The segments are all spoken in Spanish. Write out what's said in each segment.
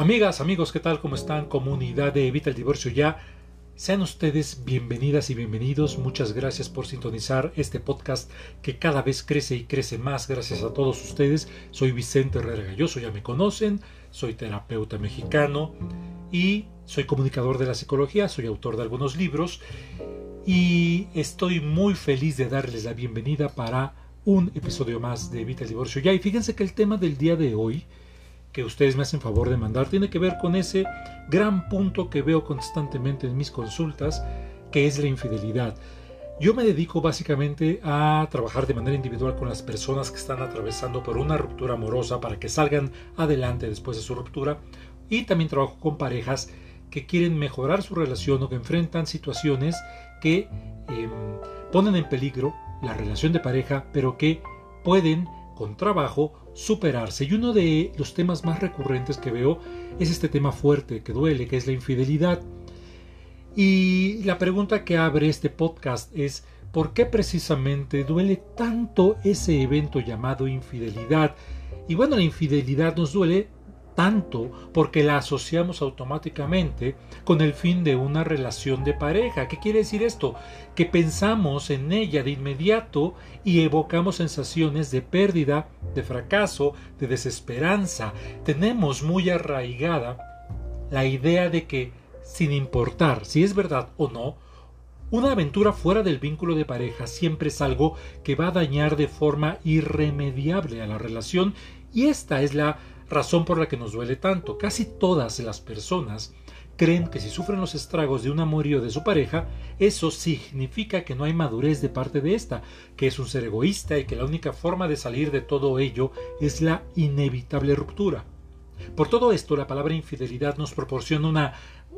Amigas, amigos, ¿qué tal? ¿Cómo están? Comunidad de Evita el Divorcio Ya. Sean ustedes bienvenidas y bienvenidos. Muchas gracias por sintonizar este podcast que cada vez crece y crece más. Gracias a todos ustedes. Soy Vicente Herrera Galloso, ya me conocen. Soy terapeuta mexicano y soy comunicador de la psicología. Soy autor de algunos libros y estoy muy feliz de darles la bienvenida para un episodio más de Evita el Divorcio Ya. Y fíjense que el tema del día de hoy que ustedes me hacen favor de mandar tiene que ver con ese gran punto que veo constantemente en mis consultas, que es la infidelidad. Yo me dedico básicamente a trabajar de manera individual con las personas que están atravesando por una ruptura amorosa para que salgan adelante después de su ruptura y también trabajo con parejas que quieren mejorar su relación o que enfrentan situaciones que em, ponen en peligro la relación de pareja pero que pueden con trabajo superarse. Y uno de los temas más recurrentes que veo es este tema fuerte que duele, que es la infidelidad. Y la pregunta que abre este podcast es, ¿por qué precisamente duele tanto ese evento llamado infidelidad? Y bueno, la infidelidad nos duele tanto porque la asociamos automáticamente con el fin de una relación de pareja. ¿Qué quiere decir esto? Que pensamos en ella de inmediato y evocamos sensaciones de pérdida, de fracaso, de desesperanza. Tenemos muy arraigada la idea de que, sin importar si es verdad o no, una aventura fuera del vínculo de pareja siempre es algo que va a dañar de forma irremediable a la relación y esta es la razón por la que nos duele tanto. Casi todas las personas creen que si sufren los estragos de un amorío de su pareja, eso significa que no hay madurez de parte de ésta, que es un ser egoísta y que la única forma de salir de todo ello es la inevitable ruptura. Por todo esto, la palabra infidelidad nos proporciona una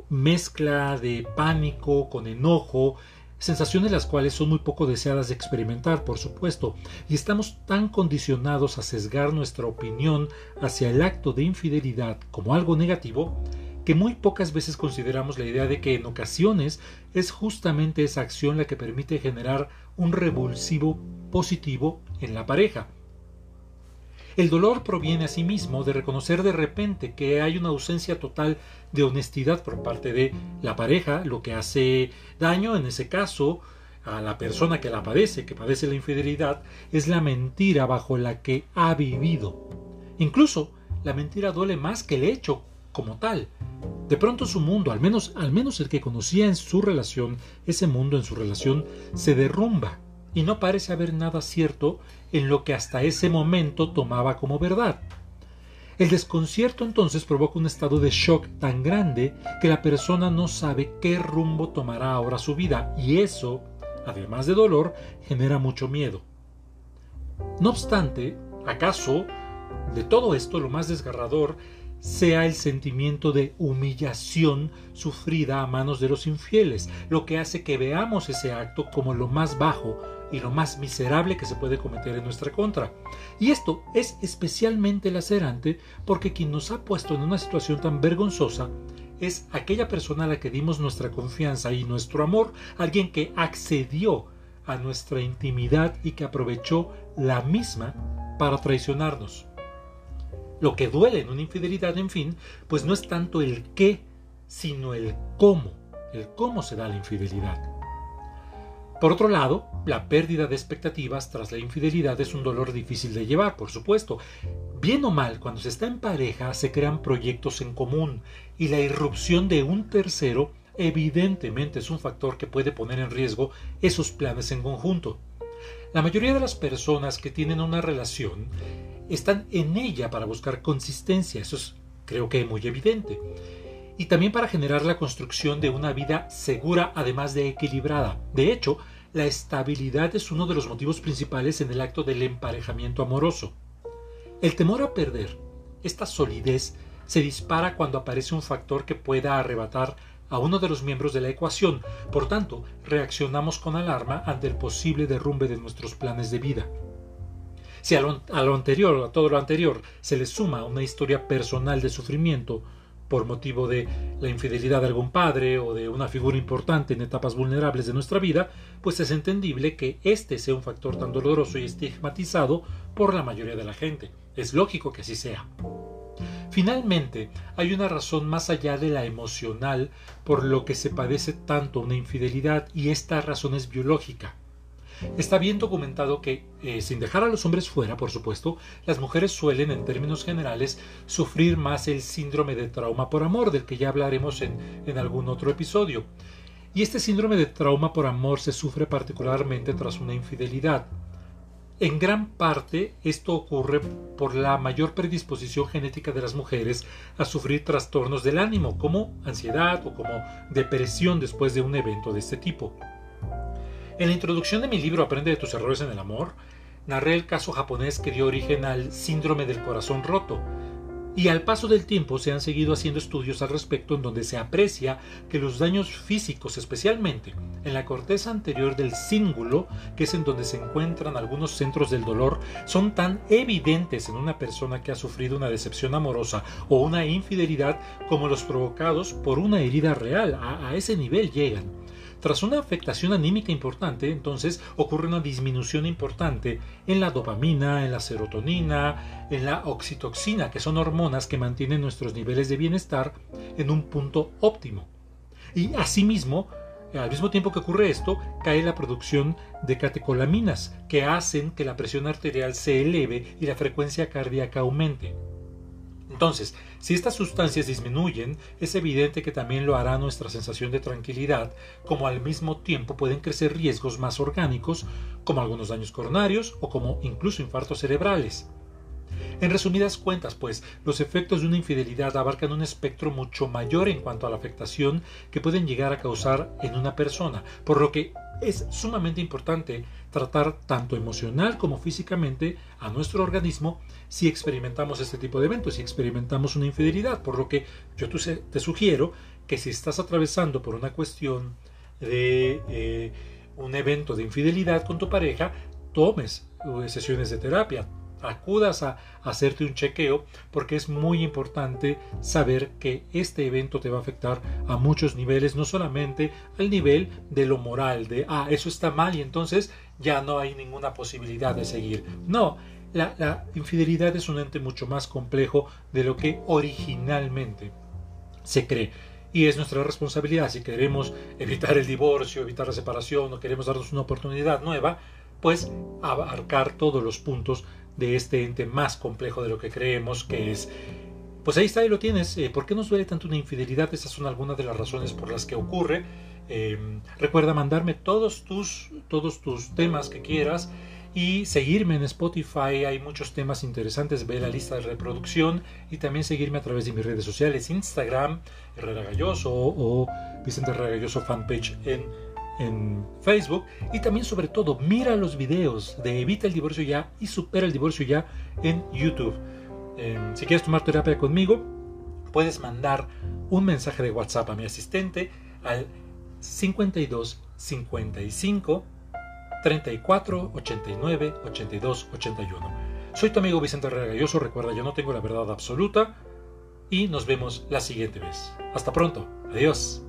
mezcla de pánico con enojo, sensaciones las cuales son muy poco deseadas de experimentar, por supuesto, y estamos tan condicionados a sesgar nuestra opinión hacia el acto de infidelidad como algo negativo, que muy pocas veces consideramos la idea de que en ocasiones es justamente esa acción la que permite generar un revulsivo positivo en la pareja. El dolor proviene asimismo de reconocer de repente que hay una ausencia total de honestidad por parte de la pareja, lo que hace daño en ese caso a la persona que la padece, que padece la infidelidad, es la mentira bajo la que ha vivido. Incluso la mentira duele más que el hecho como tal. De pronto su mundo, al menos, al menos el que conocía en su relación, ese mundo en su relación, se derrumba y no parece haber nada cierto en lo que hasta ese momento tomaba como verdad. El desconcierto entonces provoca un estado de shock tan grande que la persona no sabe qué rumbo tomará ahora su vida y eso, además de dolor, genera mucho miedo. No obstante, ¿acaso de todo esto lo más desgarrador sea el sentimiento de humillación sufrida a manos de los infieles, lo que hace que veamos ese acto como lo más bajo y lo más miserable que se puede cometer en nuestra contra. Y esto es especialmente lacerante porque quien nos ha puesto en una situación tan vergonzosa es aquella persona a la que dimos nuestra confianza y nuestro amor, alguien que accedió a nuestra intimidad y que aprovechó la misma para traicionarnos. Lo que duele en una infidelidad, en fin, pues no es tanto el qué, sino el cómo, el cómo se da la infidelidad. Por otro lado, la pérdida de expectativas tras la infidelidad es un dolor difícil de llevar, por supuesto. Bien o mal, cuando se está en pareja se crean proyectos en común y la irrupción de un tercero evidentemente es un factor que puede poner en riesgo esos planes en conjunto. La mayoría de las personas que tienen una relación están en ella para buscar consistencia, eso es creo que muy evidente, y también para generar la construcción de una vida segura además de equilibrada. De hecho, la estabilidad es uno de los motivos principales en el acto del emparejamiento amoroso. El temor a perder esta solidez se dispara cuando aparece un factor que pueda arrebatar a uno de los miembros de la ecuación. Por tanto, reaccionamos con alarma ante el posible derrumbe de nuestros planes de vida. Si a lo, anterior, a todo lo anterior, se le suma una historia personal de sufrimiento por motivo de la infidelidad de algún padre o de una figura importante en etapas vulnerables de nuestra vida, pues es entendible que este sea un factor tan doloroso y estigmatizado por la mayoría de la gente. Es lógico que así sea. Finalmente, hay una razón más allá de la emocional por lo que se padece tanto una infidelidad y esta razón es biológica. Está bien documentado que, eh, sin dejar a los hombres fuera, por supuesto, las mujeres suelen, en términos generales, sufrir más el síndrome de trauma por amor, del que ya hablaremos en, en algún otro episodio. Y este síndrome de trauma por amor se sufre particularmente tras una infidelidad. En gran parte esto ocurre por la mayor predisposición genética de las mujeres a sufrir trastornos del ánimo como ansiedad o como depresión después de un evento de este tipo. En la introducción de mi libro Aprende de tus errores en el amor, narré el caso japonés que dio origen al síndrome del corazón roto, y al paso del tiempo se han seguido haciendo estudios al respecto en donde se aprecia que los daños físicos, especialmente en la corteza anterior del cíngulo, que es en donde se encuentran algunos centros del dolor, son tan evidentes en una persona que ha sufrido una decepción amorosa o una infidelidad como los provocados por una herida real. A, a ese nivel llegan. Tras una afectación anímica importante, entonces ocurre una disminución importante en la dopamina, en la serotonina, en la oxitoxina, que son hormonas que mantienen nuestros niveles de bienestar en un punto óptimo. Y asimismo, al mismo tiempo que ocurre esto, cae la producción de catecolaminas, que hacen que la presión arterial se eleve y la frecuencia cardíaca aumente. Entonces, si estas sustancias disminuyen, es evidente que también lo hará nuestra sensación de tranquilidad, como al mismo tiempo pueden crecer riesgos más orgánicos, como algunos daños coronarios o como incluso infartos cerebrales. En resumidas cuentas, pues, los efectos de una infidelidad abarcan un espectro mucho mayor en cuanto a la afectación que pueden llegar a causar en una persona, por lo que es sumamente importante tratar tanto emocional como físicamente a nuestro organismo si experimentamos este tipo de eventos, si experimentamos una infidelidad, por lo que yo te sugiero que si estás atravesando por una cuestión de eh, un evento de infidelidad con tu pareja, tomes eh, sesiones de terapia, acudas a, hacerte un chequeo porque es muy importante saber que este evento te va a afectar a muchos niveles, no solamente al nivel de lo moral, de, ah, eso está mal y entonces ya no hay ninguna posibilidad de seguir. No, la, la infidelidad es un ente mucho más complejo de lo que originalmente se cree y es nuestra responsabilidad si queremos evitar el divorcio, evitar la separación o queremos darnos una oportunidad nueva, pues abarcar todos los puntos de este ente más complejo de lo que creemos que es. Pues ahí está, ahí lo tienes. Eh, ¿Por qué nos duele tanto una infidelidad? Esas son algunas de las razones por las que ocurre. Em, recuerda mandarme todos tus, todos tus temas que quieras y seguirme en Spotify. Hay muchos temas interesantes. Ve la lista de reproducción y también seguirme a través de mis redes sociales: Instagram, Herrera Galloso o Vicente Herrera Galloso fanpage en en Facebook y también sobre todo mira los videos de Evita el divorcio ya y supera el divorcio ya en YouTube. Em, si quieres tomar terapia conmigo, puedes mandar un mensaje de WhatsApp a mi asistente al 52 55 34 89 82 81. Soy tu amigo Vicente Regalloso, recuerda yo no tengo la verdad absoluta y nos vemos la siguiente vez. Hasta pronto, adiós.